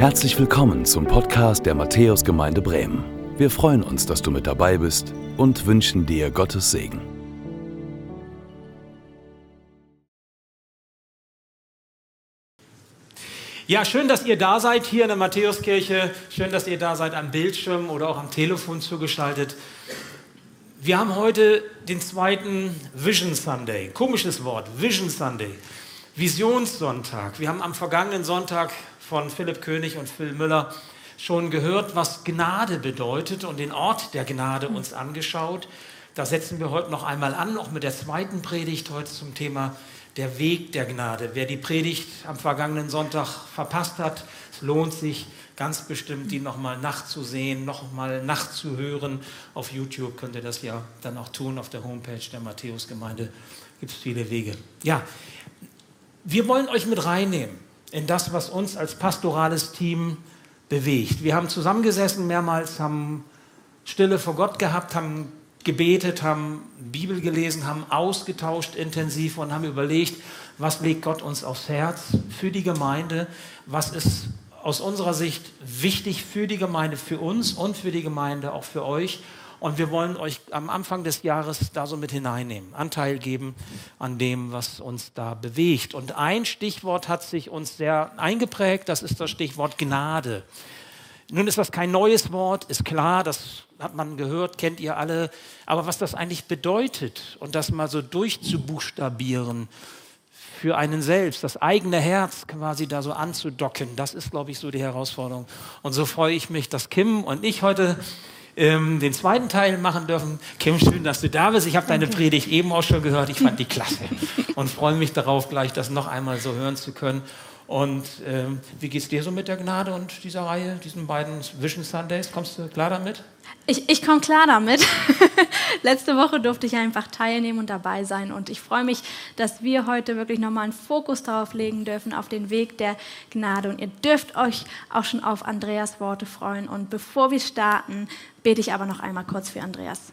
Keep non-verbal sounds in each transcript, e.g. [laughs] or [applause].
Herzlich willkommen zum Podcast der Matthäusgemeinde Bremen. Wir freuen uns, dass du mit dabei bist und wünschen dir Gottes Segen. Ja, schön, dass ihr da seid hier in der Matthäuskirche. Schön, dass ihr da seid am Bildschirm oder auch am Telefon zugeschaltet. Wir haben heute den zweiten Vision Sunday. Komisches Wort, Vision Sunday. Visionssonntag. Wir haben am vergangenen Sonntag von Philipp König und Phil Müller schon gehört, was Gnade bedeutet und den Ort der Gnade uns angeschaut. Da setzen wir heute noch einmal an, auch mit der zweiten Predigt heute zum Thema der Weg der Gnade. Wer die Predigt am vergangenen Sonntag verpasst hat, es lohnt sich ganz bestimmt, die nochmal nachzusehen, nochmal nachzuhören. Auf YouTube könnt ihr das ja dann auch tun, auf der Homepage der Matthäusgemeinde gibt es viele Wege. Ja, wir wollen euch mit reinnehmen in das, was uns als pastorales Team bewegt. Wir haben zusammengesessen mehrmals, haben Stille vor Gott gehabt, haben gebetet, haben Bibel gelesen, haben ausgetauscht intensiv und haben überlegt, was legt Gott uns aufs Herz für die Gemeinde, was ist aus unserer Sicht wichtig für die Gemeinde, für uns und für die Gemeinde, auch für euch. Und wir wollen euch am Anfang des Jahres da so mit hineinnehmen, Anteil geben an dem, was uns da bewegt. Und ein Stichwort hat sich uns sehr eingeprägt, das ist das Stichwort Gnade. Nun ist das kein neues Wort, ist klar, das hat man gehört, kennt ihr alle. Aber was das eigentlich bedeutet und das mal so durchzubuchstabieren für einen selbst, das eigene Herz quasi da so anzudocken, das ist, glaube ich, so die Herausforderung. Und so freue ich mich, dass Kim und ich heute ähm, den zweiten Teil machen dürfen. Kim, schön, dass du da bist. Ich habe deine Predigt eben auch schon gehört. Ich fand die [laughs] klasse und freue mich darauf, gleich das noch einmal so hören zu können. Und ähm, wie geht es dir so mit der Gnade und dieser Reihe, diesen beiden Vision Sundays? Kommst du klar damit? Ich, ich komme klar damit. [laughs] Letzte Woche durfte ich einfach teilnehmen und dabei sein. Und ich freue mich, dass wir heute wirklich nochmal einen Fokus darauf legen dürfen, auf den Weg der Gnade. Und ihr dürft euch auch schon auf Andreas Worte freuen. Und bevor wir starten, bete ich aber noch einmal kurz für Andreas.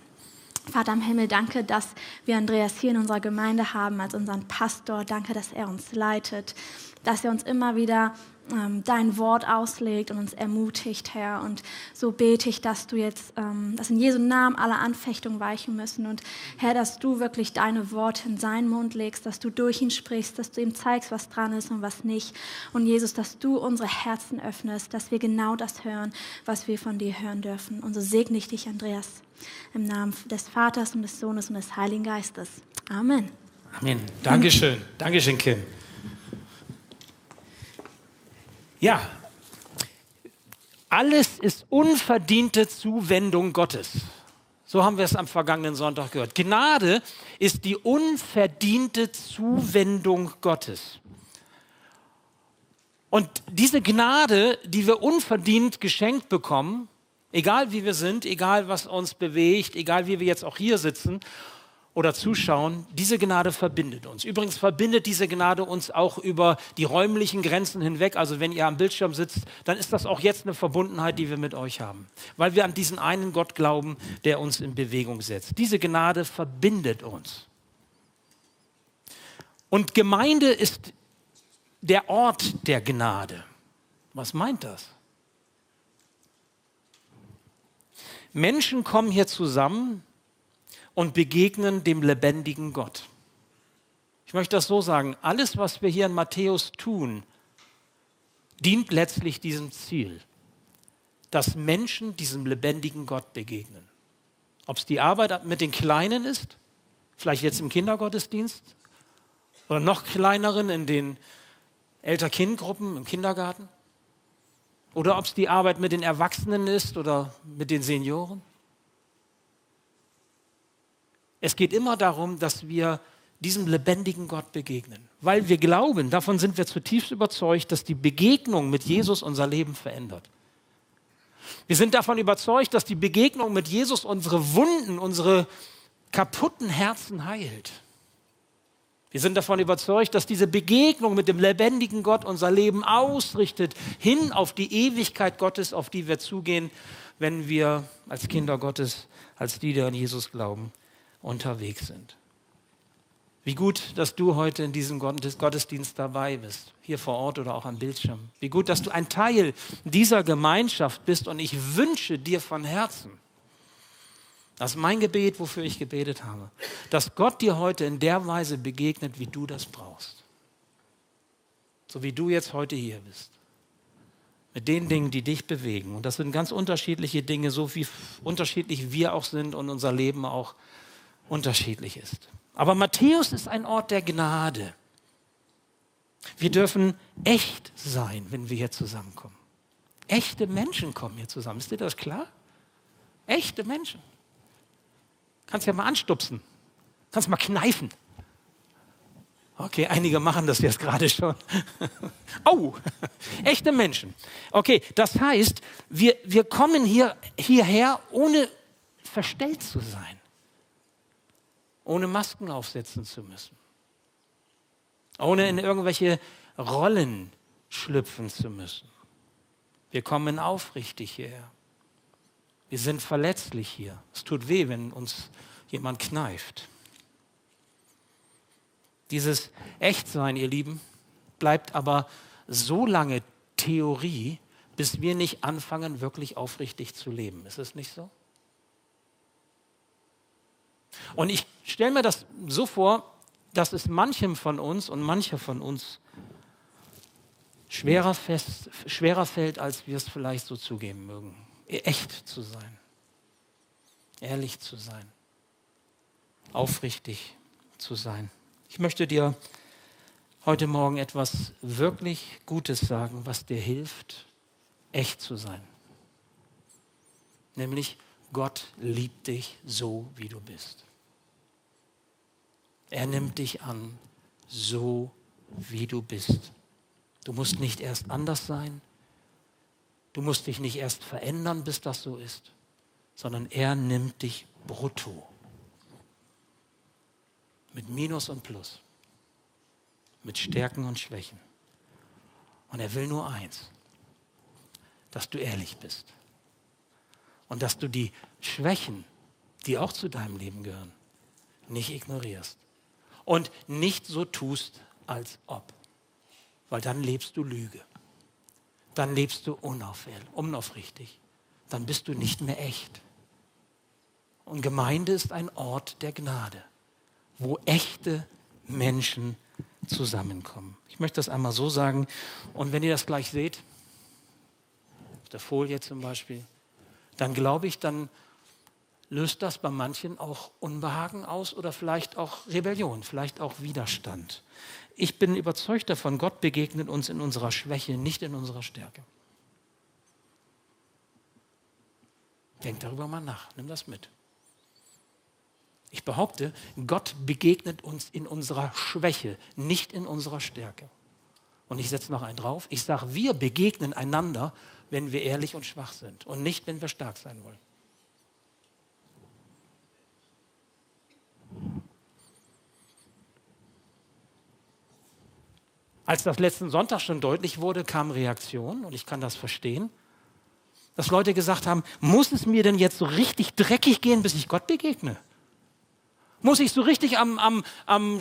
Vater im Himmel, danke, dass wir Andreas hier in unserer Gemeinde haben als unseren Pastor. Danke, dass er uns leitet, dass er uns immer wieder ähm, dein Wort auslegt und uns ermutigt, Herr. Und so bete ich, dass du jetzt, ähm, dass in Jesu Namen alle Anfechtungen weichen müssen. Und Herr, dass du wirklich deine Worte in seinen Mund legst, dass du durch ihn sprichst, dass du ihm zeigst, was dran ist und was nicht. Und Jesus, dass du unsere Herzen öffnest, dass wir genau das hören, was wir von dir hören dürfen. Und so segne ich dich, Andreas, im Namen des Vaters und des Sohnes und des Heiligen Geistes. Amen. Amen. Dankeschön. Dankeschön, Kim. Ja, alles ist unverdiente Zuwendung Gottes. So haben wir es am vergangenen Sonntag gehört. Gnade ist die unverdiente Zuwendung Gottes. Und diese Gnade, die wir unverdient geschenkt bekommen, egal wie wir sind, egal was uns bewegt, egal wie wir jetzt auch hier sitzen oder zuschauen, diese Gnade verbindet uns. Übrigens verbindet diese Gnade uns auch über die räumlichen Grenzen hinweg. Also wenn ihr am Bildschirm sitzt, dann ist das auch jetzt eine Verbundenheit, die wir mit euch haben, weil wir an diesen einen Gott glauben, der uns in Bewegung setzt. Diese Gnade verbindet uns. Und Gemeinde ist der Ort der Gnade. Was meint das? Menschen kommen hier zusammen, und begegnen dem lebendigen Gott. Ich möchte das so sagen, alles, was wir hier in Matthäus tun, dient letztlich diesem Ziel, dass Menschen diesem lebendigen Gott begegnen. Ob es die Arbeit mit den Kleinen ist, vielleicht jetzt im Kindergottesdienst oder noch kleineren in den Elter-Kind-Gruppen im Kindergarten oder ob es die Arbeit mit den Erwachsenen ist oder mit den Senioren. Es geht immer darum, dass wir diesem lebendigen Gott begegnen, weil wir glauben, davon sind wir zutiefst überzeugt, dass die Begegnung mit Jesus unser Leben verändert. Wir sind davon überzeugt, dass die Begegnung mit Jesus unsere Wunden, unsere kaputten Herzen heilt. Wir sind davon überzeugt, dass diese Begegnung mit dem lebendigen Gott unser Leben ausrichtet, hin auf die Ewigkeit Gottes, auf die wir zugehen, wenn wir als Kinder Gottes, als die, die an Jesus glauben, unterwegs sind. Wie gut, dass du heute in diesem Gottesdienst dabei bist, hier vor Ort oder auch am Bildschirm. Wie gut, dass du ein Teil dieser Gemeinschaft bist und ich wünsche dir von Herzen, das ist mein Gebet, wofür ich gebetet habe, dass Gott dir heute in der Weise begegnet, wie du das brauchst. So wie du jetzt heute hier bist. Mit den Dingen, die dich bewegen. Und das sind ganz unterschiedliche Dinge, so wie unterschiedlich wir auch sind und unser Leben auch unterschiedlich ist. Aber Matthäus ist ein Ort der Gnade. Wir dürfen echt sein, wenn wir hier zusammenkommen. Echte Menschen kommen hier zusammen. Ist dir das klar? Echte Menschen. Kannst ja mal anstupsen. Kannst mal kneifen. Okay, einige machen das jetzt gerade schon. [laughs] oh, [laughs] echte Menschen. Okay, das heißt, wir, wir kommen hier, hierher, ohne verstellt zu sein ohne Masken aufsetzen zu müssen, ohne in irgendwelche Rollen schlüpfen zu müssen. Wir kommen aufrichtig hierher. Wir sind verletzlich hier. Es tut weh, wenn uns jemand kneift. Dieses Echtsein, ihr Lieben, bleibt aber so lange Theorie, bis wir nicht anfangen, wirklich aufrichtig zu leben. Ist es nicht so? Und ich stelle mir das so vor, dass es manchem von uns und mancher von uns schwerer, fest, schwerer fällt, als wir es vielleicht so zugeben mögen. Echt zu sein, ehrlich zu sein, aufrichtig zu sein. Ich möchte dir heute Morgen etwas wirklich Gutes sagen, was dir hilft, echt zu sein. Nämlich, Gott liebt dich so, wie du bist. Er nimmt dich an, so wie du bist. Du musst nicht erst anders sein. Du musst dich nicht erst verändern, bis das so ist, sondern er nimmt dich brutto. Mit Minus und Plus. Mit Stärken und Schwächen. Und er will nur eins, dass du ehrlich bist. Und dass du die Schwächen, die auch zu deinem Leben gehören, nicht ignorierst und nicht so tust, als ob. Weil dann lebst du Lüge. Dann lebst du unaufrichtig. Dann bist du nicht mehr echt. Und Gemeinde ist ein Ort der Gnade, wo echte Menschen zusammenkommen. Ich möchte das einmal so sagen. Und wenn ihr das gleich seht, auf der Folie zum Beispiel, dann glaube ich, dann löst das bei manchen auch Unbehagen aus oder vielleicht auch Rebellion, vielleicht auch Widerstand. Ich bin überzeugt davon, Gott begegnet uns in unserer Schwäche, nicht in unserer Stärke. Denk darüber mal nach, nimm das mit. Ich behaupte, Gott begegnet uns in unserer Schwäche, nicht in unserer Stärke. Und ich setze noch einen drauf. Ich sage, wir begegnen einander, wenn wir ehrlich und schwach sind und nicht, wenn wir stark sein wollen. Als das letzten Sonntag schon deutlich wurde, kam Reaktion und ich kann das verstehen, dass Leute gesagt haben, muss es mir denn jetzt so richtig dreckig gehen, bis ich Gott begegne? Muss ich so richtig am, am, am,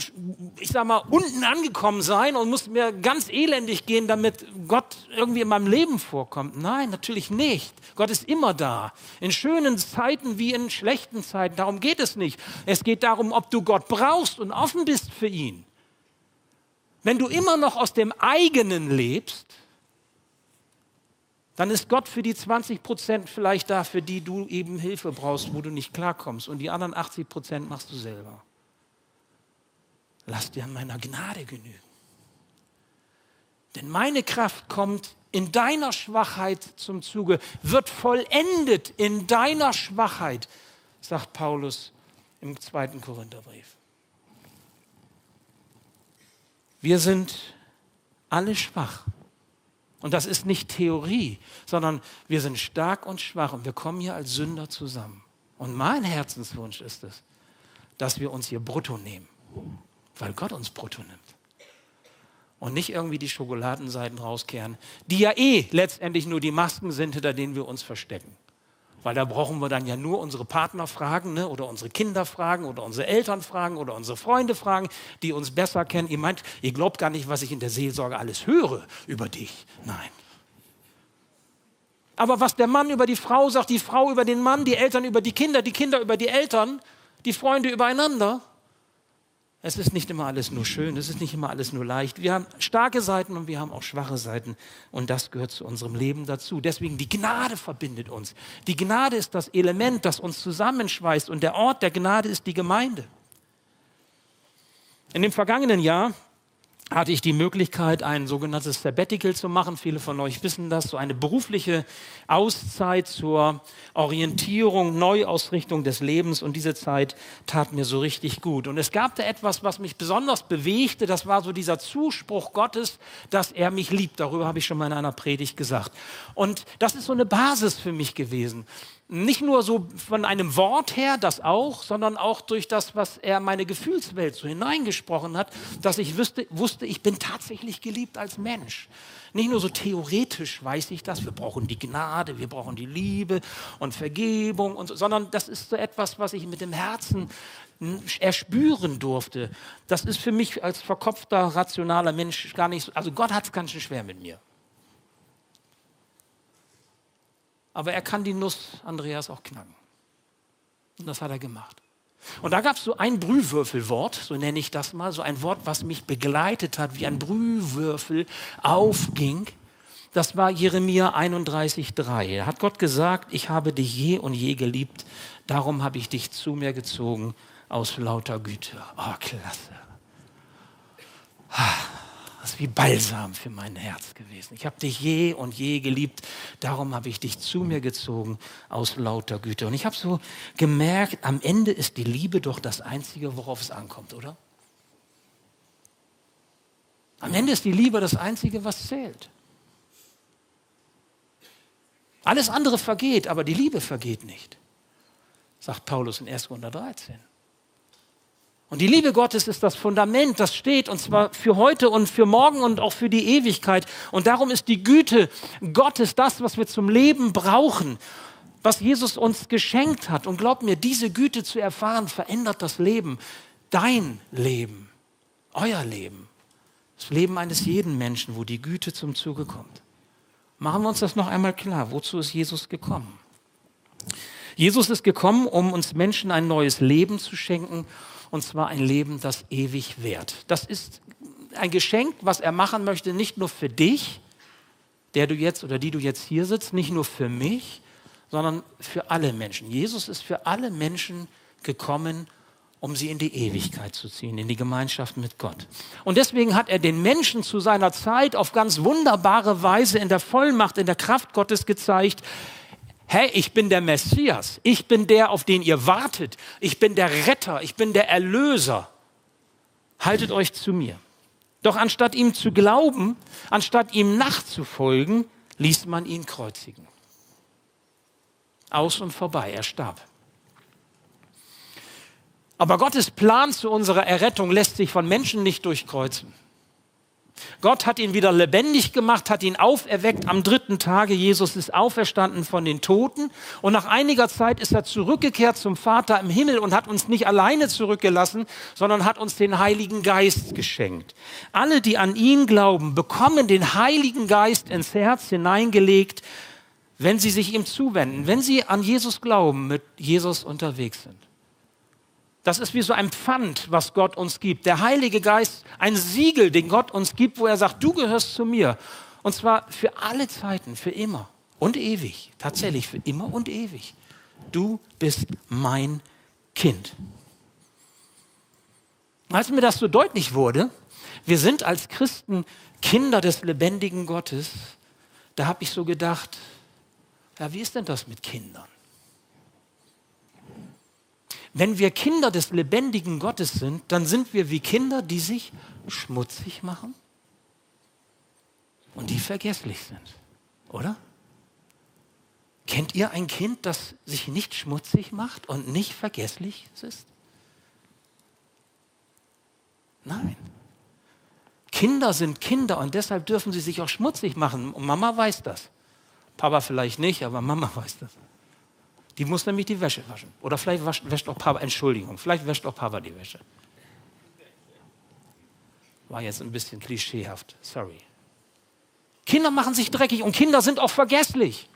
ich sag mal, unten angekommen sein und muss mir ganz elendig gehen, damit Gott irgendwie in meinem Leben vorkommt? Nein, natürlich nicht. Gott ist immer da. In schönen Zeiten wie in schlechten Zeiten. Darum geht es nicht. Es geht darum, ob du Gott brauchst und offen bist für ihn. Wenn du immer noch aus dem eigenen lebst, dann ist Gott für die 20 Prozent vielleicht da, für die du eben Hilfe brauchst, wo du nicht klarkommst. Und die anderen 80 Prozent machst du selber. Lass dir an meiner Gnade genügen. Denn meine Kraft kommt in deiner Schwachheit zum Zuge, wird vollendet in deiner Schwachheit, sagt Paulus im zweiten Korintherbrief. Wir sind alle schwach. Und das ist nicht Theorie, sondern wir sind stark und schwach und wir kommen hier als Sünder zusammen. Und mein Herzenswunsch ist es, dass wir uns hier brutto nehmen, weil Gott uns brutto nimmt. Und nicht irgendwie die Schokoladenseiten rauskehren, die ja eh letztendlich nur die Masken sind, hinter denen wir uns verstecken. Weil da brauchen wir dann ja nur unsere Partner fragen ne? oder unsere Kinder fragen oder unsere Eltern fragen oder unsere Freunde fragen, die uns besser kennen. Ihr meint, ihr glaubt gar nicht, was ich in der Seelsorge alles höre über dich. Nein. Aber was der Mann über die Frau sagt, die Frau über den Mann, die Eltern über die Kinder, die Kinder über die Eltern, die Freunde übereinander, es ist nicht immer alles nur schön, es ist nicht immer alles nur leicht. Wir haben starke Seiten und wir haben auch schwache Seiten und das gehört zu unserem Leben dazu. Deswegen die Gnade verbindet uns. Die Gnade ist das Element, das uns zusammenschweißt und der Ort der Gnade ist die Gemeinde. In dem vergangenen Jahr hatte ich die Möglichkeit, ein sogenanntes Sabbatical zu machen. Viele von euch wissen das, so eine berufliche Auszeit zur Orientierung, Neuausrichtung des Lebens. Und diese Zeit tat mir so richtig gut. Und es gab da etwas, was mich besonders bewegte. Das war so dieser Zuspruch Gottes, dass er mich liebt. Darüber habe ich schon mal in einer Predigt gesagt. Und das ist so eine Basis für mich gewesen. Nicht nur so von einem Wort her, das auch, sondern auch durch das, was er meine Gefühlswelt so hineingesprochen hat, dass ich wüsste, wusste, ich bin tatsächlich geliebt als Mensch. Nicht nur so theoretisch weiß ich das, wir brauchen die Gnade, wir brauchen die Liebe und Vergebung, und so, sondern das ist so etwas, was ich mit dem Herzen erspüren durfte. Das ist für mich als verkopfter, rationaler Mensch gar nicht so, also Gott hat es ganz schön schwer mit mir. Aber er kann die Nuss Andreas auch knacken. Und das hat er gemacht. Und da gab es so ein Brühwürfelwort, so nenne ich das mal, so ein Wort, was mich begleitet hat, wie ein Brühwürfel aufging. Das war Jeremia 31,3. Da hat Gott gesagt, ich habe dich je und je geliebt, darum habe ich dich zu mir gezogen aus lauter Güte. Oh, klasse. Das wie Balsam für mein Herz gewesen. Ich habe dich je und je geliebt, darum habe ich dich zu mir gezogen aus lauter Güte. Und ich habe so gemerkt, am Ende ist die Liebe doch das Einzige, worauf es ankommt, oder? Am Ende ist die Liebe das Einzige, was zählt. Alles andere vergeht, aber die Liebe vergeht nicht, sagt Paulus in 1. Korinther 13. Und die Liebe Gottes ist das Fundament, das steht, und zwar für heute und für morgen und auch für die Ewigkeit. Und darum ist die Güte Gottes das, was wir zum Leben brauchen, was Jesus uns geschenkt hat. Und glaub mir, diese Güte zu erfahren, verändert das Leben, dein Leben, euer Leben, das Leben eines jeden Menschen, wo die Güte zum Zuge kommt. Machen wir uns das noch einmal klar. Wozu ist Jesus gekommen? Jesus ist gekommen, um uns Menschen ein neues Leben zu schenken und zwar ein Leben, das ewig währt. Das ist ein Geschenk, was er machen möchte, nicht nur für dich, der du jetzt oder die du jetzt hier sitzt, nicht nur für mich, sondern für alle Menschen. Jesus ist für alle Menschen gekommen, um sie in die Ewigkeit zu ziehen, in die Gemeinschaft mit Gott. Und deswegen hat er den Menschen zu seiner Zeit auf ganz wunderbare Weise in der Vollmacht, in der Kraft Gottes gezeigt, hey, ich bin der Messias, ich bin der, auf den ihr wartet, ich bin der Retter, ich bin der Erlöser. Haltet euch zu mir. Doch anstatt ihm zu glauben, anstatt ihm nachzufolgen, ließ man ihn kreuzigen. Aus und vorbei, er starb. Aber Gottes Plan zu unserer Errettung lässt sich von Menschen nicht durchkreuzen. Gott hat ihn wieder lebendig gemacht, hat ihn auferweckt am dritten Tage. Jesus ist auferstanden von den Toten. Und nach einiger Zeit ist er zurückgekehrt zum Vater im Himmel und hat uns nicht alleine zurückgelassen, sondern hat uns den Heiligen Geist geschenkt. Alle, die an ihn glauben, bekommen den Heiligen Geist ins Herz hineingelegt, wenn sie sich ihm zuwenden, wenn sie an Jesus glauben, mit Jesus unterwegs sind. Das ist wie so ein Pfand, was Gott uns gibt. Der Heilige Geist, ein Siegel, den Gott uns gibt, wo er sagt, du gehörst zu mir. Und zwar für alle Zeiten, für immer und ewig. Tatsächlich für immer und ewig. Du bist mein Kind. Als mir das so deutlich wurde, wir sind als Christen Kinder des lebendigen Gottes, da habe ich so gedacht, ja, wie ist denn das mit Kindern? Wenn wir Kinder des lebendigen Gottes sind, dann sind wir wie Kinder, die sich schmutzig machen und die vergesslich sind, oder? Kennt ihr ein Kind, das sich nicht schmutzig macht und nicht vergesslich ist? Nein. Kinder sind Kinder und deshalb dürfen sie sich auch schmutzig machen. Und Mama weiß das. Papa vielleicht nicht, aber Mama [laughs] weiß das. Die muss nämlich die Wäsche waschen. Oder vielleicht wascht, wäscht auch Papa, Entschuldigung, vielleicht wäscht auch Papa die Wäsche. War jetzt ein bisschen klischeehaft, sorry. Kinder machen sich dreckig und Kinder sind auch vergesslich.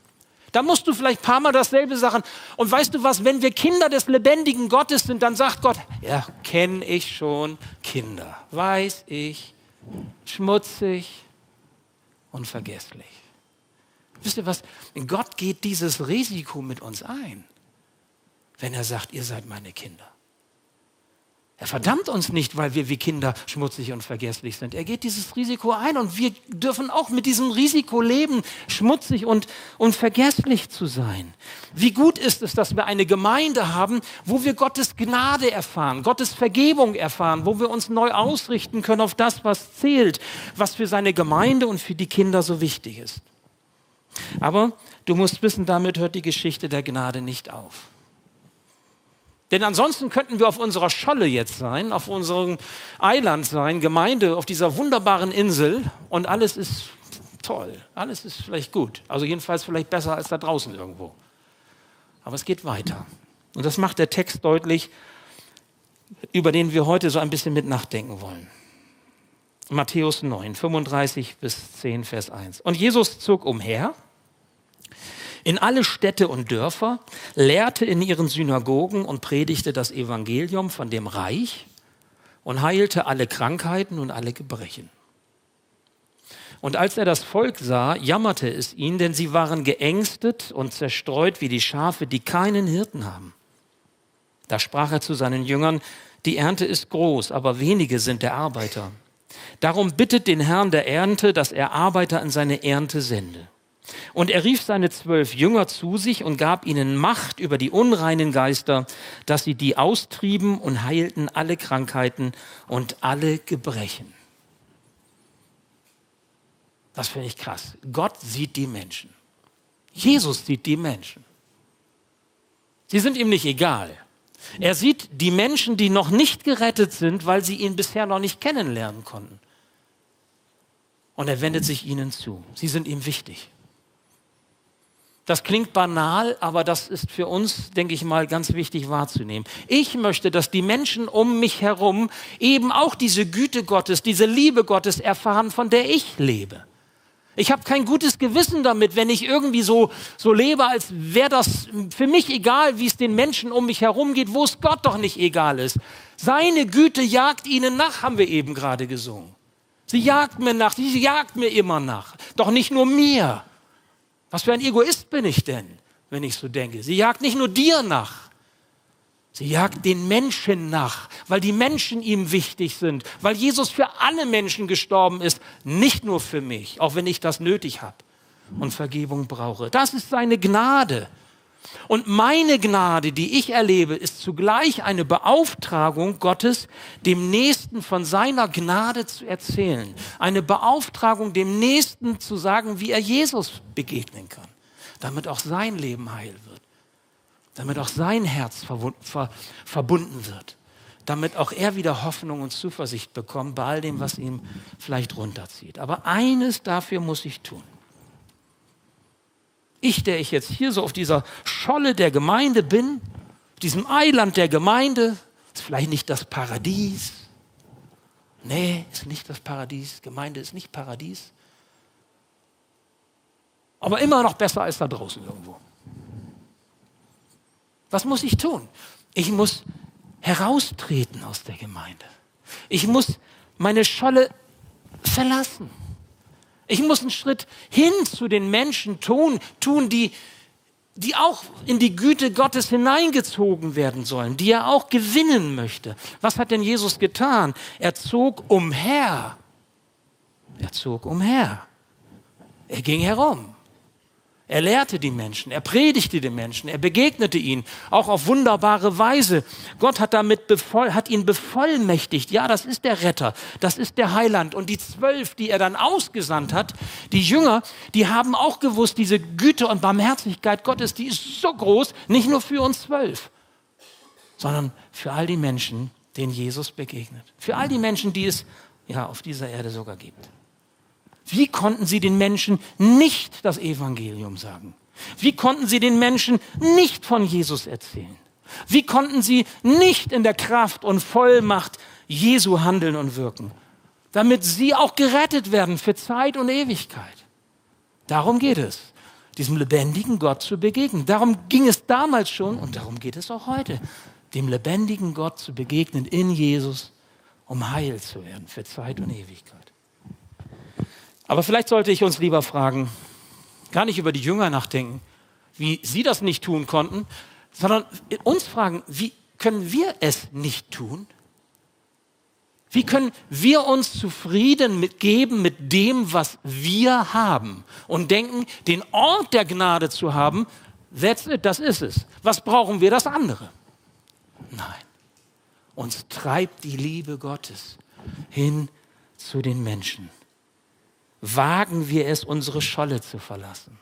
Da musst du vielleicht ein paar Mal dasselbe sagen. Und weißt du was, wenn wir Kinder des lebendigen Gottes sind, dann sagt Gott, ja, kenne ich schon Kinder, weiß ich, schmutzig und vergesslich. Wisst ihr was? Gott geht dieses Risiko mit uns ein, wenn er sagt, ihr seid meine Kinder. Er verdammt uns nicht, weil wir wie Kinder schmutzig und vergesslich sind. Er geht dieses Risiko ein und wir dürfen auch mit diesem Risiko leben, schmutzig und, und vergesslich zu sein. Wie gut ist es, dass wir eine Gemeinde haben, wo wir Gottes Gnade erfahren, Gottes Vergebung erfahren, wo wir uns neu ausrichten können auf das, was zählt, was für seine Gemeinde und für die Kinder so wichtig ist. Aber du musst wissen, damit hört die Geschichte der Gnade nicht auf. Denn ansonsten könnten wir auf unserer Scholle jetzt sein, auf unserem Eiland sein, Gemeinde, auf dieser wunderbaren Insel und alles ist toll, alles ist vielleicht gut. Also jedenfalls vielleicht besser als da draußen irgendwo. Aber es geht weiter. Und das macht der Text deutlich, über den wir heute so ein bisschen mit nachdenken wollen. Matthäus 9, 35 bis 10, Vers 1. Und Jesus zog umher in alle Städte und Dörfer, lehrte in ihren Synagogen und predigte das Evangelium von dem Reich und heilte alle Krankheiten und alle Gebrechen. Und als er das Volk sah, jammerte es ihn, denn sie waren geängstet und zerstreut wie die Schafe, die keinen Hirten haben. Da sprach er zu seinen Jüngern, die Ernte ist groß, aber wenige sind der Arbeiter. Darum bittet den Herrn der Ernte, dass er Arbeiter in seine Ernte sende. Und er rief seine zwölf Jünger zu sich und gab ihnen Macht über die unreinen Geister, dass sie die austrieben und heilten alle Krankheiten und alle Gebrechen. Das finde ich krass. Gott sieht die Menschen. Jesus sieht die Menschen. Sie sind ihm nicht egal. Er sieht die Menschen, die noch nicht gerettet sind, weil sie ihn bisher noch nicht kennenlernen konnten. Und er wendet sich ihnen zu. Sie sind ihm wichtig. Das klingt banal, aber das ist für uns, denke ich mal, ganz wichtig wahrzunehmen. Ich möchte, dass die Menschen um mich herum eben auch diese Güte Gottes, diese Liebe Gottes erfahren, von der ich lebe. Ich habe kein gutes Gewissen damit, wenn ich irgendwie so, so lebe, als wäre das für mich egal, wie es den Menschen um mich herum geht, wo es Gott doch nicht egal ist. Seine Güte jagt ihnen nach, haben wir eben gerade gesungen. Sie jagt mir nach, sie jagt mir immer nach. Doch nicht nur mir. Was für ein Egoist bin ich denn, wenn ich so denke? Sie jagt nicht nur dir nach, sie jagt den Menschen nach, weil die Menschen ihm wichtig sind, weil Jesus für alle Menschen gestorben ist, nicht nur für mich, auch wenn ich das nötig habe und Vergebung brauche. Das ist seine Gnade. Und meine Gnade, die ich erlebe, ist zugleich eine Beauftragung Gottes, dem Nächsten von seiner Gnade zu erzählen. Eine Beauftragung, dem Nächsten zu sagen, wie er Jesus begegnen kann, damit auch sein Leben heil wird, damit auch sein Herz verbunden wird, damit auch er wieder Hoffnung und Zuversicht bekommt bei all dem, was ihm vielleicht runterzieht. Aber eines dafür muss ich tun. Ich, der ich jetzt hier so auf dieser Scholle der Gemeinde bin, diesem Eiland der Gemeinde, ist vielleicht nicht das Paradies. Nee, ist nicht das Paradies. Gemeinde ist nicht Paradies. Aber immer noch besser als da draußen irgendwo. Was muss ich tun? Ich muss heraustreten aus der Gemeinde. Ich muss meine Scholle verlassen. Ich muss einen Schritt hin zu den Menschen tun, tun, die, die auch in die Güte Gottes hineingezogen werden sollen, die er auch gewinnen möchte. Was hat denn Jesus getan? Er zog umher. Er zog umher. Er ging herum. Er lehrte die Menschen, er predigte den Menschen, er begegnete ihnen, auch auf wunderbare Weise. Gott hat damit bevoll, hat ihn bevollmächtigt. Ja, das ist der Retter, das ist der Heiland. Und die zwölf, die er dann ausgesandt hat, die Jünger, die haben auch gewusst, diese Güte und Barmherzigkeit Gottes, die ist so groß, nicht nur für uns zwölf, sondern für all die Menschen, denen Jesus begegnet. Für all die Menschen, die es ja auf dieser Erde sogar gibt. Wie konnten sie den Menschen nicht das Evangelium sagen? Wie konnten sie den Menschen nicht von Jesus erzählen? Wie konnten sie nicht in der Kraft und Vollmacht Jesu handeln und wirken? Damit sie auch gerettet werden für Zeit und Ewigkeit. Darum geht es, diesem lebendigen Gott zu begegnen. Darum ging es damals schon und darum geht es auch heute, dem lebendigen Gott zu begegnen in Jesus, um heil zu werden für Zeit und Ewigkeit. Aber vielleicht sollte ich uns lieber fragen, gar nicht über die Jünger nachdenken, wie sie das nicht tun konnten, sondern uns fragen, wie können wir es nicht tun? Wie können wir uns zufrieden mit geben mit dem, was wir haben und denken, den Ort der Gnade zu haben, it, das ist es. Was brauchen wir das andere? Nein. Uns treibt die Liebe Gottes hin zu den Menschen. Wagen wir es, unsere Scholle zu verlassen.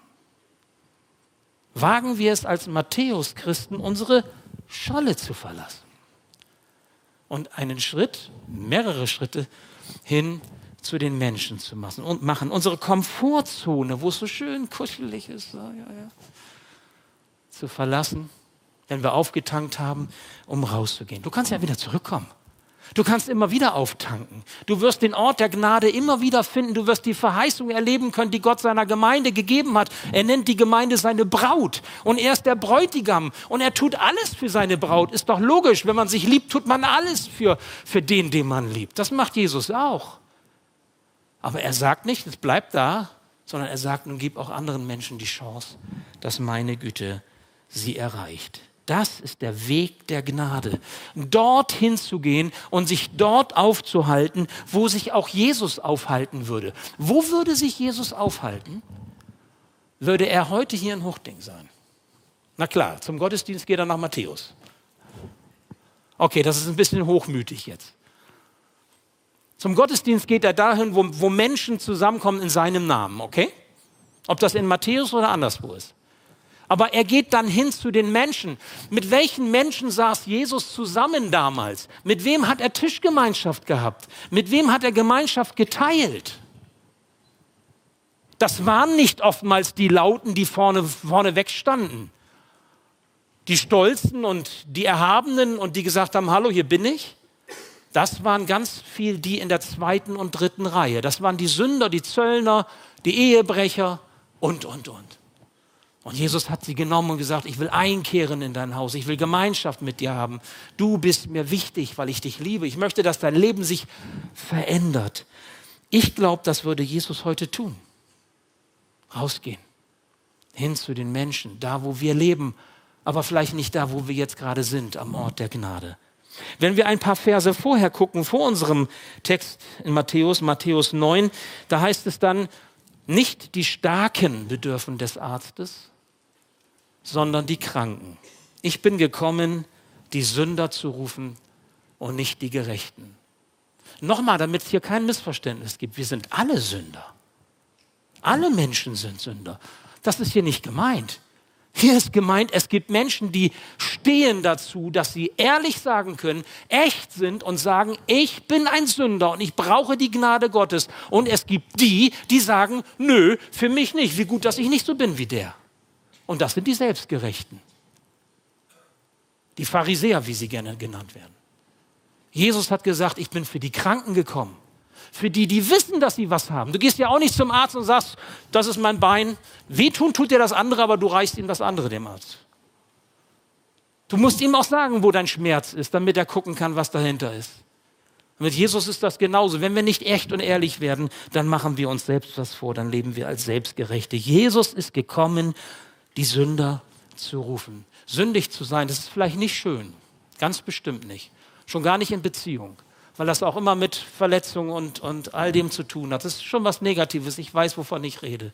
Wagen wir es als Matthäus-Christen, unsere Scholle zu verlassen und einen Schritt, mehrere Schritte hin zu den Menschen zu machen und machen. Unsere Komfortzone, wo es so schön kuschelig ist, ja, ja, zu verlassen, wenn wir aufgetankt haben, um rauszugehen. Du kannst ja wieder zurückkommen. Du kannst immer wieder auftanken. Du wirst den Ort der Gnade immer wieder finden. Du wirst die Verheißung erleben können, die Gott seiner Gemeinde gegeben hat. Er nennt die Gemeinde seine Braut und er ist der Bräutigam und er tut alles für seine Braut. Ist doch logisch, wenn man sich liebt, tut man alles für, für den, den man liebt. Das macht Jesus auch. Aber er sagt nicht, es bleibt da, sondern er sagt, nun gib auch anderen Menschen die Chance, dass meine Güte sie erreicht. Das ist der Weg der Gnade. Dorthin zu gehen und sich dort aufzuhalten, wo sich auch Jesus aufhalten würde. Wo würde sich Jesus aufhalten? Würde er heute hier in Huchting sein? Na klar, zum Gottesdienst geht er nach Matthäus. Okay, das ist ein bisschen hochmütig jetzt. Zum Gottesdienst geht er dahin, wo, wo Menschen zusammenkommen in seinem Namen, okay? Ob das in Matthäus oder anderswo ist. Aber er geht dann hin zu den Menschen. Mit welchen Menschen saß Jesus zusammen damals? Mit wem hat er Tischgemeinschaft gehabt? Mit wem hat er Gemeinschaft geteilt? Das waren nicht oftmals die Lauten, die vorne, vorne weg standen. Die Stolzen und die Erhabenen und die gesagt haben, hallo, hier bin ich. Das waren ganz viel die in der zweiten und dritten Reihe. Das waren die Sünder, die Zöllner, die Ehebrecher und, und, und. Und Jesus hat sie genommen und gesagt, ich will einkehren in dein Haus, ich will Gemeinschaft mit dir haben. Du bist mir wichtig, weil ich dich liebe. Ich möchte, dass dein Leben sich verändert. Ich glaube, das würde Jesus heute tun. Rausgehen, hin zu den Menschen, da wo wir leben, aber vielleicht nicht da, wo wir jetzt gerade sind, am Ort der Gnade. Wenn wir ein paar Verse vorher gucken, vor unserem Text in Matthäus, Matthäus 9, da heißt es dann, nicht die Starken bedürfen des Arztes, sondern die Kranken. Ich bin gekommen, die Sünder zu rufen und nicht die Gerechten. Nochmal, damit es hier kein Missverständnis gibt, wir sind alle Sünder. Alle Menschen sind Sünder. Das ist hier nicht gemeint. Hier ist gemeint, es gibt Menschen, die stehen dazu, dass sie ehrlich sagen können, echt sind und sagen, ich bin ein Sünder und ich brauche die Gnade Gottes. Und es gibt die, die sagen, nö, für mich nicht. Wie gut, dass ich nicht so bin wie der. Und das sind die Selbstgerechten. Die Pharisäer, wie sie gerne genannt werden. Jesus hat gesagt, ich bin für die Kranken gekommen für die, die wissen, dass sie was haben. Du gehst ja auch nicht zum Arzt und sagst, das ist mein Bein. Wehtun tut dir das andere, aber du reichst ihm das andere dem Arzt. Du musst ihm auch sagen, wo dein Schmerz ist, damit er gucken kann, was dahinter ist. Und mit Jesus ist das genauso. Wenn wir nicht echt und ehrlich werden, dann machen wir uns selbst was vor, dann leben wir als Selbstgerechte. Jesus ist gekommen, die Sünder zu rufen. Sündig zu sein, das ist vielleicht nicht schön. Ganz bestimmt nicht. Schon gar nicht in Beziehung weil das auch immer mit Verletzungen und, und all dem zu tun hat. Das ist schon was Negatives, ich weiß, wovon ich rede.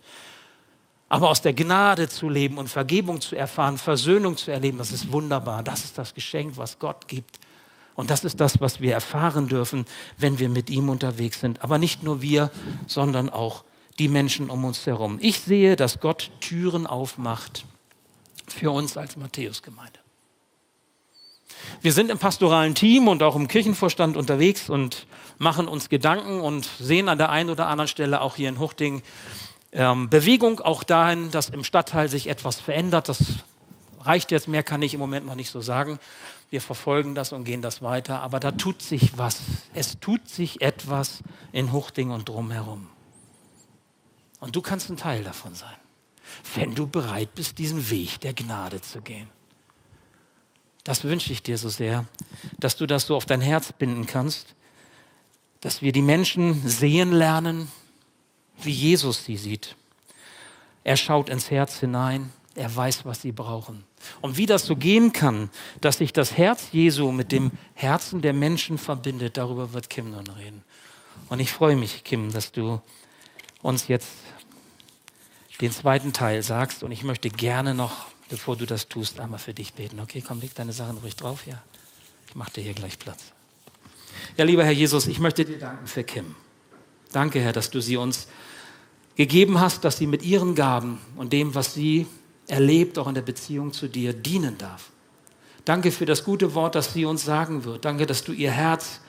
Aber aus der Gnade zu leben und Vergebung zu erfahren, Versöhnung zu erleben, das ist wunderbar. Das ist das Geschenk, was Gott gibt. Und das ist das, was wir erfahren dürfen, wenn wir mit ihm unterwegs sind. Aber nicht nur wir, sondern auch die Menschen um uns herum. Ich sehe, dass Gott Türen aufmacht für uns als Matthäusgemeinde. Wir sind im pastoralen Team und auch im Kirchenvorstand unterwegs und machen uns Gedanken und sehen an der einen oder anderen Stelle auch hier in Huchting ähm, Bewegung auch dahin, dass im Stadtteil sich etwas verändert. Das reicht jetzt, mehr kann ich im Moment noch nicht so sagen. Wir verfolgen das und gehen das weiter, aber da tut sich was. Es tut sich etwas in Huchting und drumherum. Und du kannst ein Teil davon sein, wenn du bereit bist, diesen Weg der Gnade zu gehen. Das wünsche ich dir so sehr, dass du das so auf dein Herz binden kannst, dass wir die Menschen sehen lernen, wie Jesus sie sieht. Er schaut ins Herz hinein, er weiß, was sie brauchen. Und wie das so gehen kann, dass sich das Herz Jesu mit dem Herzen der Menschen verbindet, darüber wird Kim nun reden. Und ich freue mich, Kim, dass du uns jetzt den zweiten Teil sagst. Und ich möchte gerne noch, bevor du das tust, einmal für dich beten. Okay, komm, leg deine Sachen ruhig drauf. Ja, ich mache dir hier gleich Platz. Ja, lieber Herr Jesus, ich möchte dir danken für Kim. Danke, Herr, dass du sie uns gegeben hast, dass sie mit ihren Gaben und dem, was sie erlebt, auch in der Beziehung zu dir, dienen darf. Danke für das gute Wort, das sie uns sagen wird. Danke, dass du ihr Herz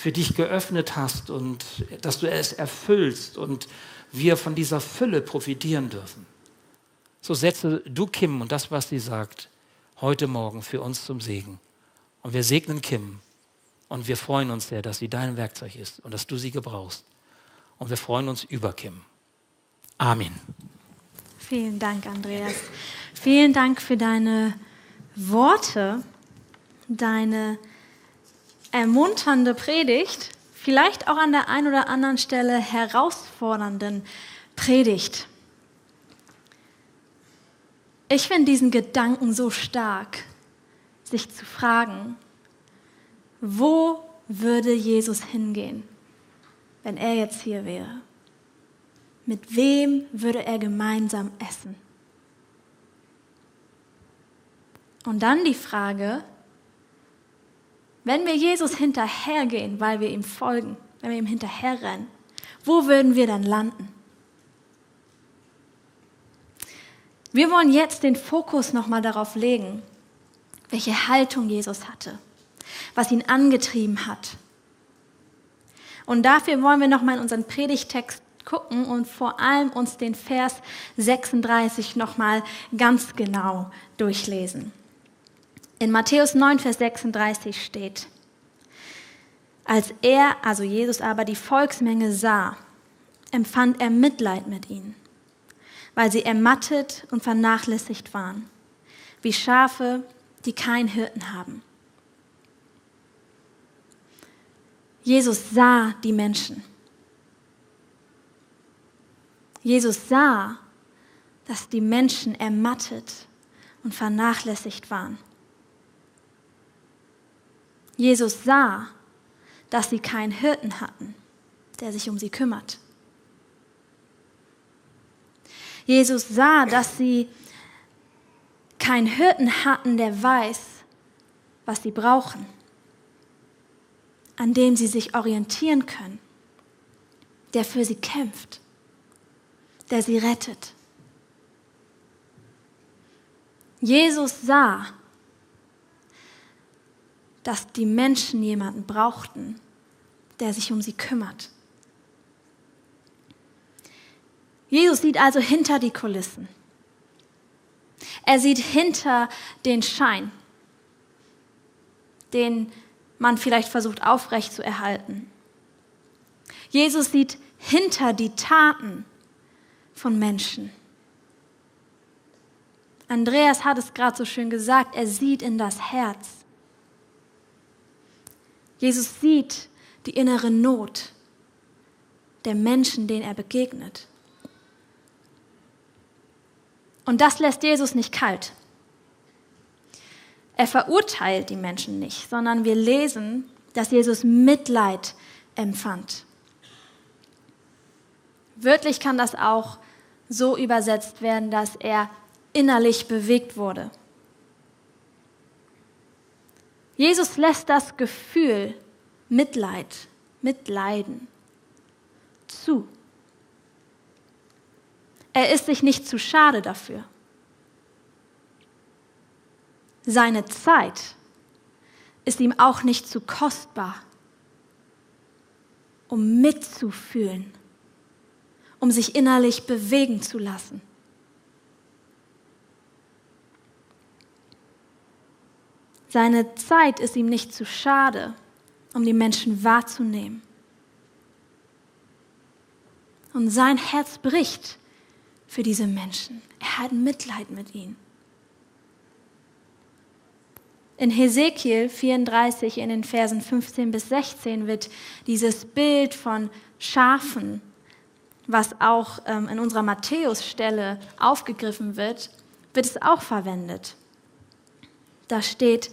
für dich geöffnet hast und dass du es erfüllst und wir von dieser Fülle profitieren dürfen. So setze du Kim und das, was sie sagt, heute Morgen für uns zum Segen. Und wir segnen Kim und wir freuen uns sehr, dass sie dein Werkzeug ist und dass du sie gebrauchst. Und wir freuen uns über Kim. Amen. Vielen Dank, Andreas. Vielen Dank für deine Worte, deine ermunternde Predigt, vielleicht auch an der einen oder anderen Stelle herausfordernden Predigt. Ich finde diesen Gedanken so stark, sich zu fragen, wo würde Jesus hingehen, wenn er jetzt hier wäre? Mit wem würde er gemeinsam essen? Und dann die Frage, wenn wir Jesus hinterhergehen, weil wir ihm folgen, wenn wir ihm hinterherrennen, wo würden wir dann landen? Wir wollen jetzt den Fokus nochmal darauf legen, welche Haltung Jesus hatte, was ihn angetrieben hat. Und dafür wollen wir nochmal in unseren Predigtext gucken und vor allem uns den Vers 36 nochmal ganz genau durchlesen. In Matthäus 9, Vers 36 steht, als er, also Jesus aber, die Volksmenge sah, empfand er Mitleid mit ihnen, weil sie ermattet und vernachlässigt waren, wie Schafe, die keinen Hirten haben. Jesus sah die Menschen. Jesus sah, dass die Menschen ermattet und vernachlässigt waren. Jesus sah, dass sie keinen Hirten hatten, der sich um sie kümmert. Jesus sah, dass sie keinen Hirten hatten, der weiß, was sie brauchen, an dem sie sich orientieren können, der für sie kämpft, der sie rettet. Jesus sah, dass die Menschen jemanden brauchten, der sich um sie kümmert. Jesus sieht also hinter die Kulissen. Er sieht hinter den Schein, den man vielleicht versucht aufrecht zu erhalten. Jesus sieht hinter die Taten von Menschen. Andreas hat es gerade so schön gesagt, er sieht in das Herz. Jesus sieht die innere Not der Menschen, denen er begegnet. Und das lässt Jesus nicht kalt. Er verurteilt die Menschen nicht, sondern wir lesen, dass Jesus Mitleid empfand. Wörtlich kann das auch so übersetzt werden, dass er innerlich bewegt wurde. Jesus lässt das Gefühl Mitleid, Mitleiden zu. Er ist sich nicht zu schade dafür. Seine Zeit ist ihm auch nicht zu kostbar, um mitzufühlen, um sich innerlich bewegen zu lassen. Seine Zeit ist ihm nicht zu schade, um die Menschen wahrzunehmen. Und sein Herz bricht für diese Menschen. Er hat Mitleid mit ihnen. In Hesekiel 34 in den Versen 15 bis 16 wird dieses Bild von Schafen, was auch ähm, in unserer Matthäusstelle aufgegriffen wird, wird es auch verwendet. Da steht,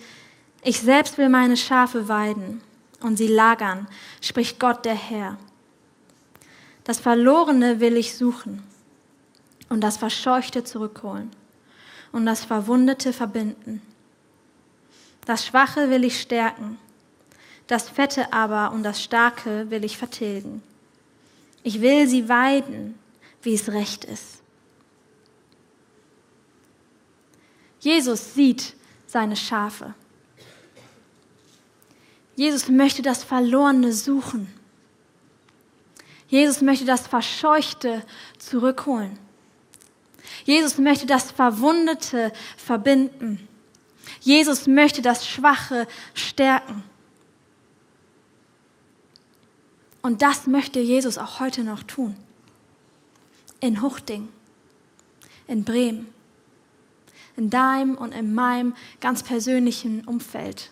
ich selbst will meine Schafe weiden und sie lagern, spricht Gott der Herr. Das Verlorene will ich suchen und das Verscheuchte zurückholen und das Verwundete verbinden. Das Schwache will ich stärken, das Fette aber und das Starke will ich vertilgen. Ich will sie weiden, wie es recht ist. Jesus sieht seine Schafe. Jesus möchte das Verlorene suchen. Jesus möchte das Verscheuchte zurückholen. Jesus möchte das Verwundete verbinden. Jesus möchte das Schwache stärken. Und das möchte Jesus auch heute noch tun. In Huchting, in Bremen, in deinem und in meinem ganz persönlichen Umfeld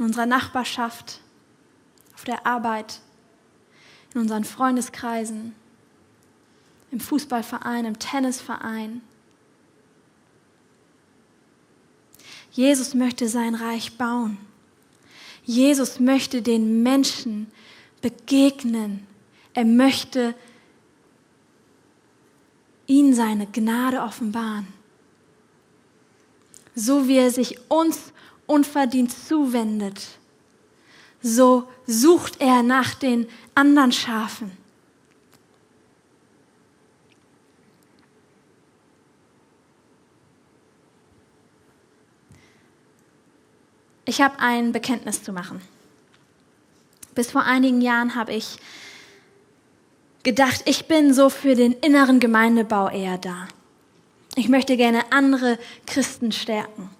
in unserer Nachbarschaft, auf der Arbeit, in unseren Freundeskreisen, im Fußballverein, im Tennisverein. Jesus möchte sein Reich bauen. Jesus möchte den Menschen begegnen. Er möchte ihnen seine Gnade offenbaren. So wie er sich uns unverdient zuwendet, so sucht er nach den anderen Schafen. Ich habe ein Bekenntnis zu machen. Bis vor einigen Jahren habe ich gedacht, ich bin so für den inneren Gemeindebau eher da. Ich möchte gerne andere Christen stärken.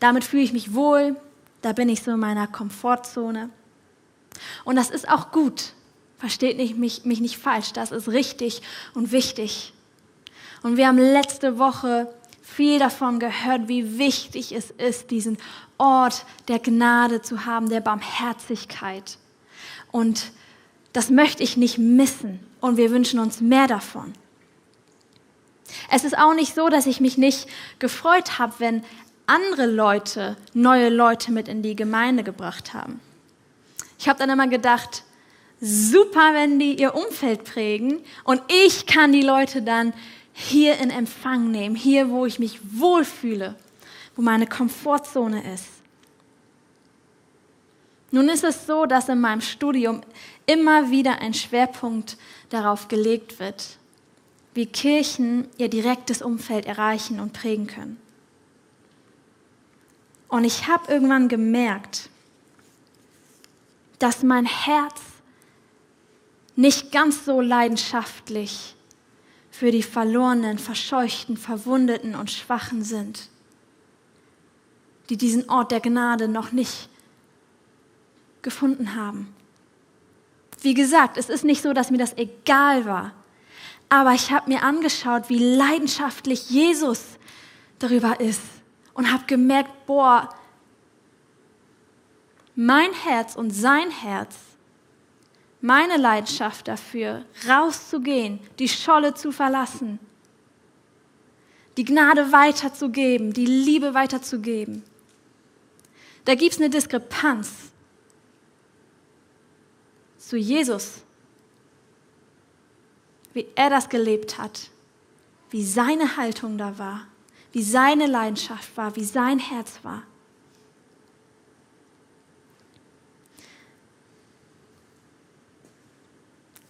Damit fühle ich mich wohl, da bin ich so in meiner Komfortzone. Und das ist auch gut. Versteht nicht, mich, mich nicht falsch, das ist richtig und wichtig. Und wir haben letzte Woche viel davon gehört, wie wichtig es ist, diesen Ort der Gnade zu haben, der Barmherzigkeit. Und das möchte ich nicht missen. Und wir wünschen uns mehr davon. Es ist auch nicht so, dass ich mich nicht gefreut habe, wenn andere Leute neue Leute mit in die Gemeinde gebracht haben. Ich habe dann immer gedacht, super, wenn die ihr Umfeld prägen und ich kann die Leute dann hier in Empfang nehmen, hier, wo ich mich wohlfühle, wo meine Komfortzone ist. Nun ist es so, dass in meinem Studium immer wieder ein Schwerpunkt darauf gelegt wird, wie Kirchen ihr direktes Umfeld erreichen und prägen können. Und ich habe irgendwann gemerkt, dass mein Herz nicht ganz so leidenschaftlich für die verlorenen, verscheuchten, verwundeten und Schwachen sind, die diesen Ort der Gnade noch nicht gefunden haben. Wie gesagt, es ist nicht so, dass mir das egal war, aber ich habe mir angeschaut, wie leidenschaftlich Jesus darüber ist und habe gemerkt, boah, mein Herz und sein Herz, meine Leidenschaft dafür, rauszugehen, die Scholle zu verlassen, die Gnade weiterzugeben, die Liebe weiterzugeben. Da gibt es eine Diskrepanz zu Jesus, wie er das gelebt hat, wie seine Haltung da war wie seine Leidenschaft war, wie sein Herz war.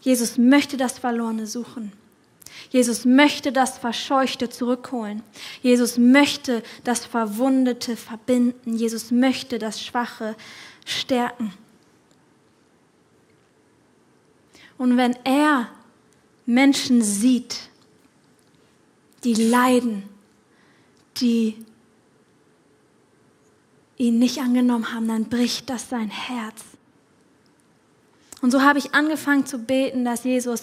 Jesus möchte das Verlorene suchen. Jesus möchte das Verscheuchte zurückholen. Jesus möchte das Verwundete verbinden. Jesus möchte das Schwache stärken. Und wenn er Menschen sieht, die leiden, die ihn nicht angenommen haben, dann bricht das sein Herz. Und so habe ich angefangen zu beten, dass Jesus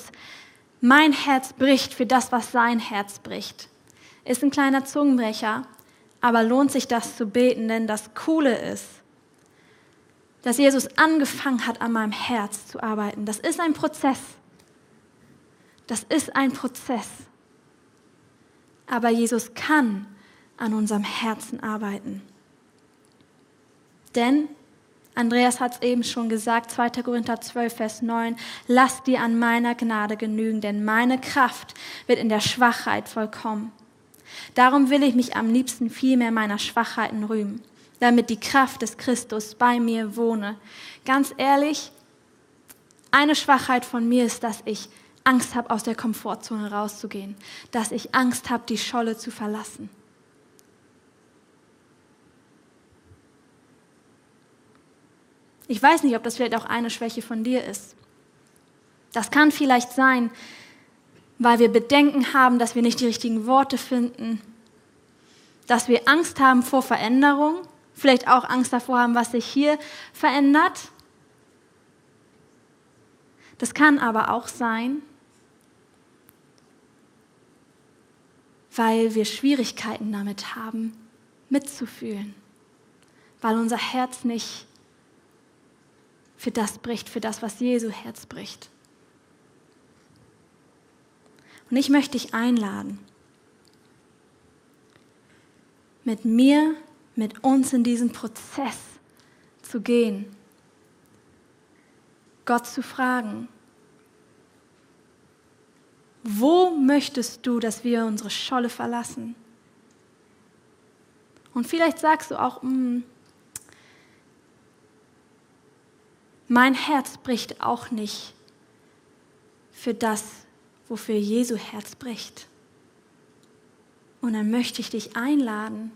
mein Herz bricht für das, was sein Herz bricht. Ist ein kleiner Zungenbrecher, aber lohnt sich das zu beten, denn das Coole ist, dass Jesus angefangen hat, an meinem Herz zu arbeiten. Das ist ein Prozess. Das ist ein Prozess. Aber Jesus kann an unserem Herzen arbeiten. Denn, Andreas hat es eben schon gesagt, 2. Korinther 12, Vers 9, lass dir an meiner Gnade genügen, denn meine Kraft wird in der Schwachheit vollkommen. Darum will ich mich am liebsten vielmehr meiner Schwachheiten rühmen, damit die Kraft des Christus bei mir wohne. Ganz ehrlich, eine Schwachheit von mir ist, dass ich Angst habe, aus der Komfortzone rauszugehen, dass ich Angst habe, die Scholle zu verlassen. Ich weiß nicht, ob das vielleicht auch eine Schwäche von dir ist. Das kann vielleicht sein, weil wir Bedenken haben, dass wir nicht die richtigen Worte finden, dass wir Angst haben vor Veränderung, vielleicht auch Angst davor haben, was sich hier verändert. Das kann aber auch sein, weil wir Schwierigkeiten damit haben, mitzufühlen, weil unser Herz nicht für das bricht, für das, was Jesu Herz bricht. Und ich möchte dich einladen, mit mir, mit uns in diesen Prozess zu gehen, Gott zu fragen, wo möchtest du, dass wir unsere Scholle verlassen? Und vielleicht sagst du auch, hm, Mein Herz bricht auch nicht für das, wofür Jesu Herz bricht. Und dann möchte ich dich einladen,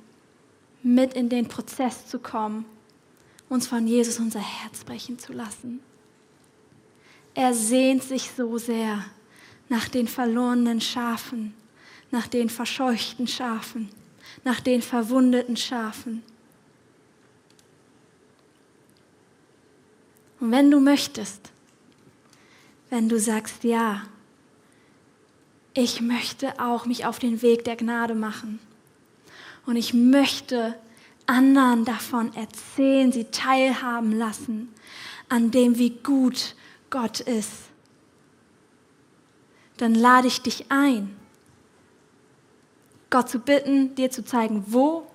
mit in den Prozess zu kommen, uns von Jesus unser Herz brechen zu lassen. Er sehnt sich so sehr nach den verlorenen Schafen, nach den verscheuchten Schafen, nach den verwundeten Schafen. Und wenn du möchtest, wenn du sagst, ja, ich möchte auch mich auf den Weg der Gnade machen und ich möchte anderen davon erzählen, sie teilhaben lassen an dem, wie gut Gott ist, dann lade ich dich ein, Gott zu bitten, dir zu zeigen, wo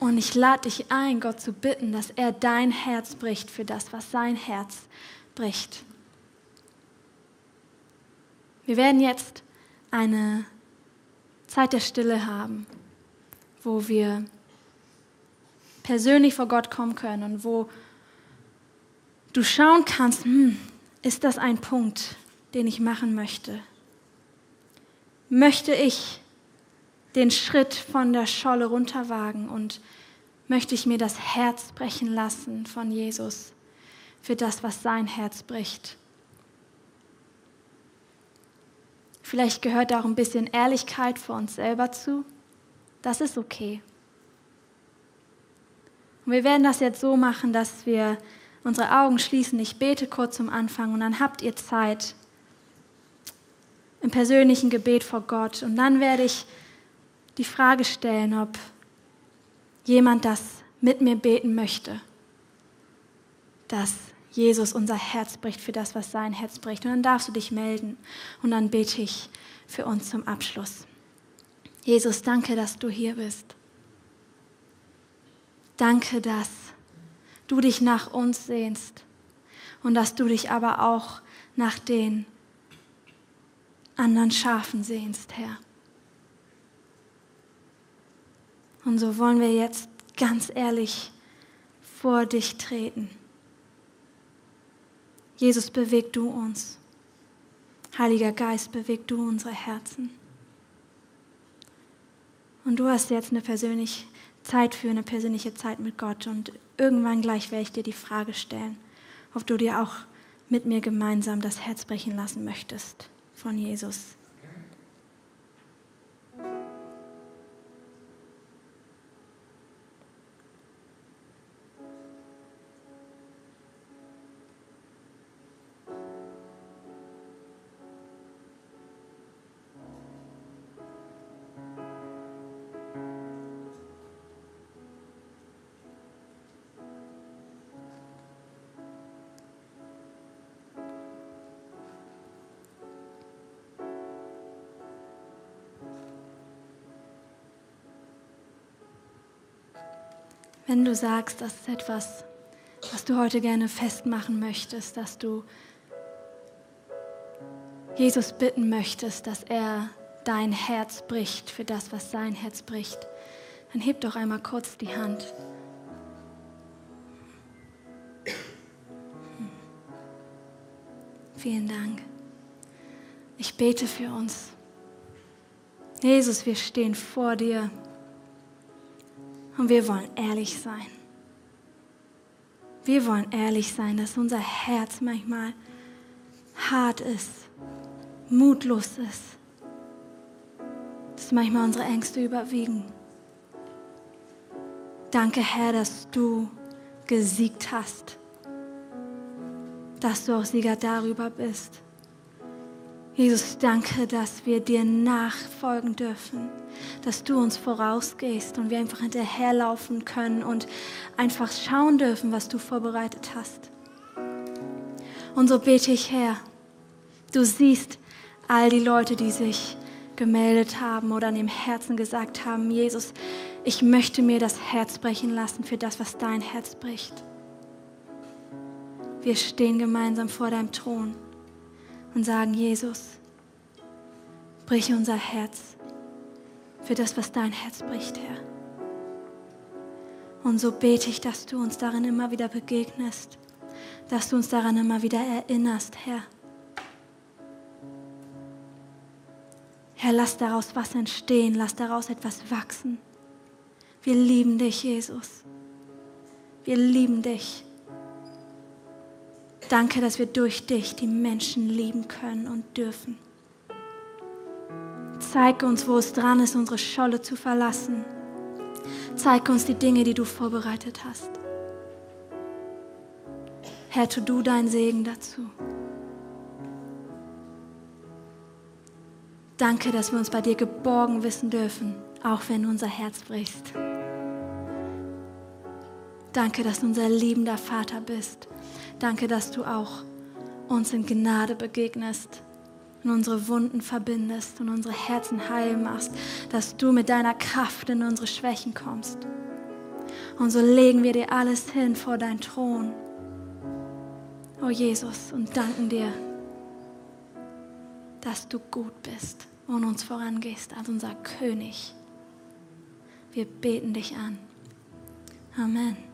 und ich lade dich ein, Gott zu bitten, dass er dein Herz bricht für das, was sein Herz bricht. Wir werden jetzt eine Zeit der Stille haben, wo wir persönlich vor Gott kommen können und wo du schauen kannst, hm, ist das ein Punkt, den ich machen möchte? Möchte ich den Schritt von der Scholle runterwagen und möchte ich mir das Herz brechen lassen von Jesus für das, was sein Herz bricht. Vielleicht gehört auch ein bisschen Ehrlichkeit für uns selber zu. Das ist okay. Und wir werden das jetzt so machen, dass wir unsere Augen schließen. Ich bete kurz zum Anfang und dann habt ihr Zeit im persönlichen Gebet vor Gott. Und dann werde ich die Frage stellen, ob jemand das mit mir beten möchte, dass Jesus unser Herz bricht für das, was sein Herz bricht. Und dann darfst du dich melden und dann bete ich für uns zum Abschluss. Jesus, danke, dass du hier bist. Danke, dass du dich nach uns sehnst und dass du dich aber auch nach den anderen Schafen sehnst, Herr. Und so wollen wir jetzt ganz ehrlich vor dich treten. Jesus, beweg du uns. Heiliger Geist, beweg du unsere Herzen. Und du hast jetzt eine persönliche Zeit für eine persönliche Zeit mit Gott. Und irgendwann gleich werde ich dir die Frage stellen, ob du dir auch mit mir gemeinsam das Herz brechen lassen möchtest von Jesus. Wenn du sagst, das ist etwas, was du heute gerne festmachen möchtest, dass du Jesus bitten möchtest, dass er dein Herz bricht für das, was sein Herz bricht, dann heb doch einmal kurz die Hand. Hm. Vielen Dank. Ich bete für uns. Jesus, wir stehen vor dir. Und wir wollen ehrlich sein. Wir wollen ehrlich sein, dass unser Herz manchmal hart ist, mutlos ist, dass manchmal unsere Ängste überwiegen. Danke, Herr, dass du gesiegt hast, dass du auch Sieger darüber bist. Jesus, danke, dass wir dir nachfolgen dürfen, dass du uns vorausgehst und wir einfach hinterherlaufen können und einfach schauen dürfen, was du vorbereitet hast. Und so bete ich, Herr, du siehst all die Leute, die sich gemeldet haben oder an dem Herzen gesagt haben, Jesus, ich möchte mir das Herz brechen lassen für das, was dein Herz bricht. Wir stehen gemeinsam vor deinem Thron und sagen, Jesus, brich unser Herz für das, was dein Herz bricht, Herr. Und so bete ich, dass du uns darin immer wieder begegnest, dass du uns daran immer wieder erinnerst, Herr. Herr, lass daraus was entstehen, lass daraus etwas wachsen. Wir lieben dich, Jesus. Wir lieben dich. Danke, dass wir durch dich die Menschen lieben können und dürfen. Zeig uns, wo es dran ist, unsere Scholle zu verlassen. Zeig uns die Dinge, die du vorbereitet hast. Herr, tu du deinen Segen dazu. Danke, dass wir uns bei dir geborgen wissen dürfen, auch wenn unser Herz brichst. Danke, dass du unser liebender Vater bist. Danke, dass du auch uns in Gnade begegnest und unsere Wunden verbindest und unsere Herzen heil machst, dass du mit deiner Kraft in unsere Schwächen kommst. Und so legen wir dir alles hin vor dein Thron, oh Jesus, und danken dir, dass du gut bist und uns vorangehst als unser König. Wir beten dich an. Amen.